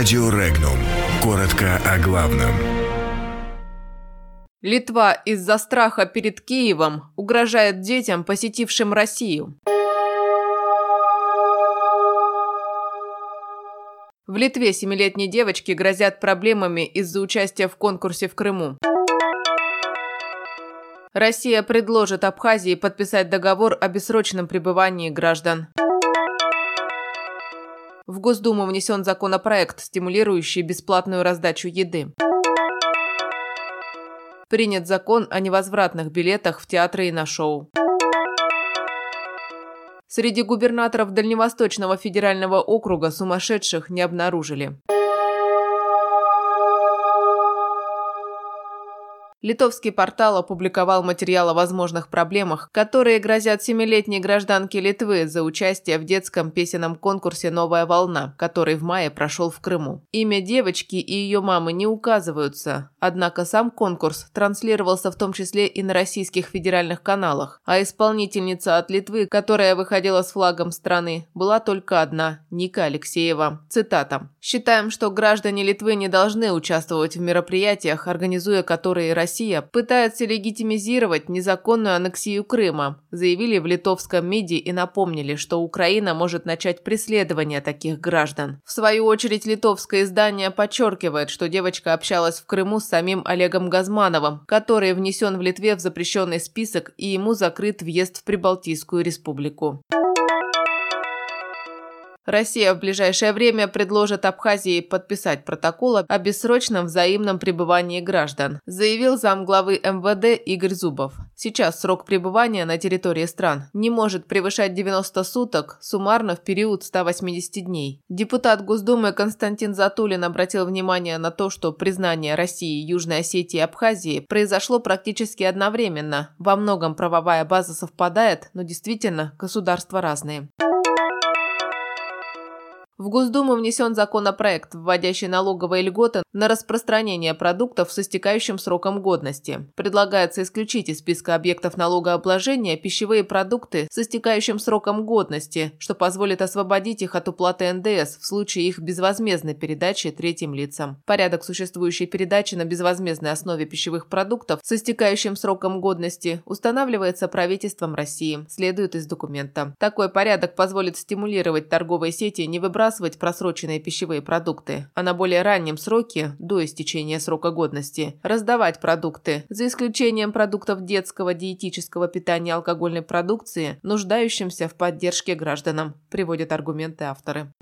Радио Регнум. Коротко о главном. Литва из-за страха перед Киевом угрожает детям, посетившим Россию. В Литве семилетней девочке грозят проблемами из-за участия в конкурсе в Крыму. Россия предложит Абхазии подписать договор о бессрочном пребывании граждан. В Госдуму внесен законопроект, стимулирующий бесплатную раздачу еды. Принят закон о невозвратных билетах в театры и на шоу. Среди губернаторов Дальневосточного федерального округа сумасшедших не обнаружили. Литовский портал опубликовал материал о возможных проблемах, которые грозят семилетней гражданке Литвы за участие в детском песенном конкурсе «Новая волна», который в мае прошел в Крыму. Имя девочки и ее мамы не указываются, однако сам конкурс транслировался в том числе и на российских федеральных каналах, а исполнительница от Литвы, которая выходила с флагом страны, была только одна – Ника Алексеева. Цитата. «Считаем, что граждане Литвы не должны участвовать в мероприятиях, организуя которые Россия Россия пытается легитимизировать незаконную аннексию Крыма, заявили в литовском МИДе и напомнили, что Украина может начать преследование таких граждан. В свою очередь, литовское издание подчеркивает, что девочка общалась в Крыму с самим Олегом Газмановым, который внесен в Литве в запрещенный список и ему закрыт въезд в Прибалтийскую республику. Россия в ближайшее время предложит Абхазии подписать протокол о бессрочном взаимном пребывании граждан, заявил замглавы МВД Игорь Зубов. Сейчас срок пребывания на территории стран не может превышать 90 суток, суммарно в период 180 дней. Депутат Госдумы Константин Затулин обратил внимание на то, что признание России, Южной Осетии и Абхазии произошло практически одновременно. Во многом правовая база совпадает, но действительно государства разные. В Госдуму внесен законопроект, вводящий налоговые льготы на распространение продуктов с истекающим сроком годности. Предлагается исключить из списка объектов налогообложения пищевые продукты с истекающим сроком годности, что позволит освободить их от уплаты НДС в случае их безвозмездной передачи третьим лицам. Порядок существующей передачи на безвозмездной основе пищевых продуктов с истекающим сроком годности устанавливается правительством России, следует из документа. Такой порядок позволит стимулировать торговые сети не выбрасывать выбрасывать просроченные пищевые продукты, а на более раннем сроке, до истечения срока годности, раздавать продукты, за исключением продуктов детского диетического питания алкогольной продукции, нуждающимся в поддержке гражданам, приводят аргументы авторы.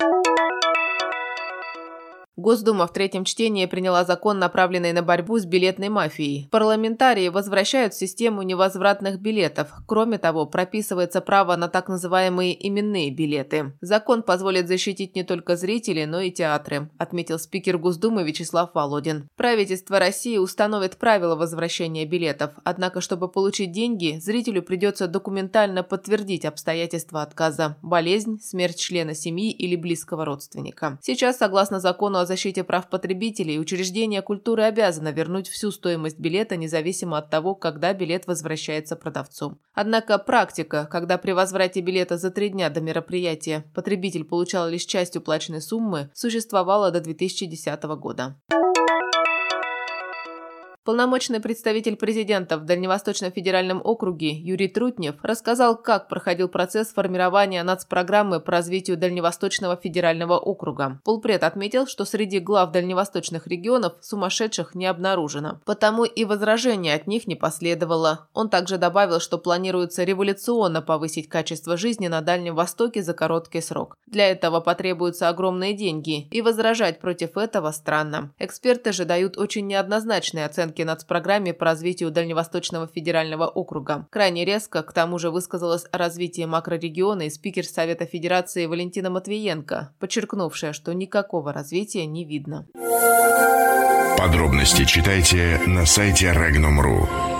Госдума в третьем чтении приняла закон, направленный на борьбу с билетной мафией. Парламентарии возвращают систему невозвратных билетов. Кроме того, прописывается право на так называемые именные билеты. Закон позволит защитить не только зрителей, но и театры, отметил спикер Госдумы Вячеслав Володин. Правительство России установит правила возвращения билетов, однако, чтобы получить деньги, зрителю придется документально подтвердить обстоятельства отказа – болезнь, смерть члена семьи или близкого родственника. Сейчас, согласно закону о защите прав потребителей учреждение культуры обязано вернуть всю стоимость билета независимо от того, когда билет возвращается продавцу. Однако практика, когда при возврате билета за три дня до мероприятия потребитель получал лишь часть уплаченной суммы, существовала до 2010 года. Полномочный представитель президента в Дальневосточном федеральном округе Юрий Трутнев рассказал, как проходил процесс формирования нацпрограммы по развитию Дальневосточного федерального округа. Полпред отметил, что среди глав дальневосточных регионов сумасшедших не обнаружено. Потому и возражения от них не последовало. Он также добавил, что планируется революционно повысить качество жизни на Дальнем Востоке за короткий срок. Для этого потребуются огромные деньги, и возражать против этого странно. Эксперты же дают очень неоднозначные оценки оценки нацпрограмме по развитию Дальневосточного федерального округа. Крайне резко, к тому же, высказалась о развитии макрорегиона и спикер Совета Федерации Валентина Матвиенко, подчеркнувшая, что никакого развития не видно. Подробности читайте на сайте Regnum.ru.